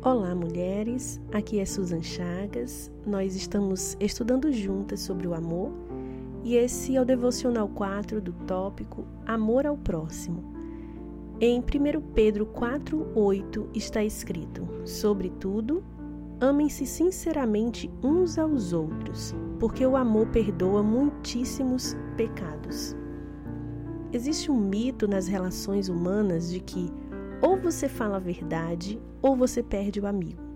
Olá, mulheres. Aqui é Susan Chagas. Nós estamos estudando juntas sobre o amor e esse é o devocional 4 do tópico Amor ao próximo. Em 1 Pedro 4:8 está escrito: Sobretudo, amem-se sinceramente uns aos outros, porque o amor perdoa muitíssimos pecados. Existe um mito nas relações humanas de que ou você fala a verdade ou você perde o amigo.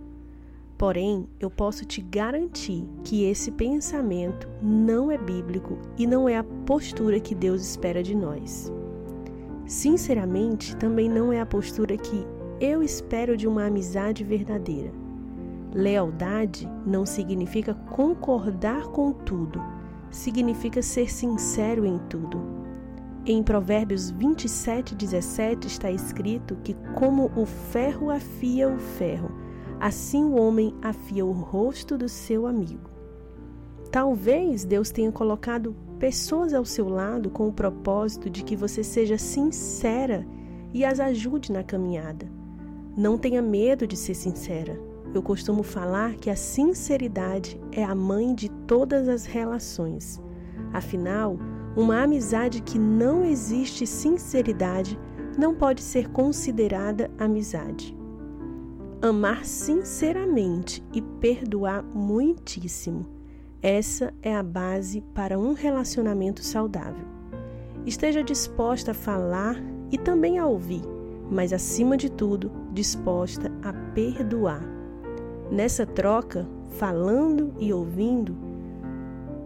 Porém, eu posso te garantir que esse pensamento não é bíblico e não é a postura que Deus espera de nós. Sinceramente, também não é a postura que eu espero de uma amizade verdadeira. Lealdade não significa concordar com tudo, significa ser sincero em tudo. Em Provérbios 27, 17 está escrito que, como o ferro afia o ferro, assim o homem afia o rosto do seu amigo. Talvez Deus tenha colocado pessoas ao seu lado com o propósito de que você seja sincera e as ajude na caminhada. Não tenha medo de ser sincera. Eu costumo falar que a sinceridade é a mãe de todas as relações. Afinal, uma amizade que não existe sinceridade não pode ser considerada amizade. Amar sinceramente e perdoar muitíssimo. Essa é a base para um relacionamento saudável. Esteja disposta a falar e também a ouvir, mas acima de tudo, disposta a perdoar. Nessa troca, falando e ouvindo,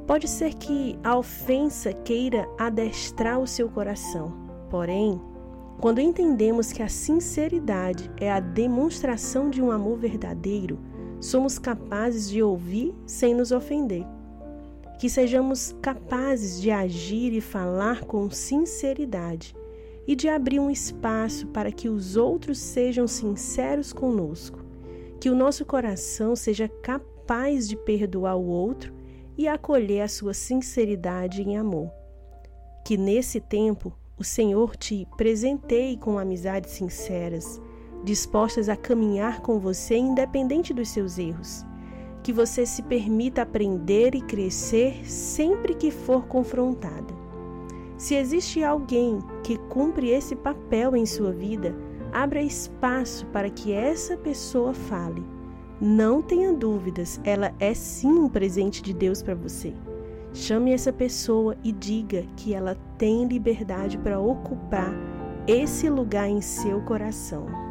Pode ser que a ofensa queira adestrar o seu coração, porém, quando entendemos que a sinceridade é a demonstração de um amor verdadeiro, somos capazes de ouvir sem nos ofender. Que sejamos capazes de agir e falar com sinceridade e de abrir um espaço para que os outros sejam sinceros conosco. Que o nosso coração seja capaz de perdoar o outro e acolher a sua sinceridade em amor. Que nesse tempo o Senhor te presenteie com amizades sinceras, dispostas a caminhar com você independente dos seus erros. Que você se permita aprender e crescer sempre que for confrontada. Se existe alguém que cumpre esse papel em sua vida, abra espaço para que essa pessoa fale não tenha dúvidas, ela é sim um presente de Deus para você. Chame essa pessoa e diga que ela tem liberdade para ocupar esse lugar em seu coração.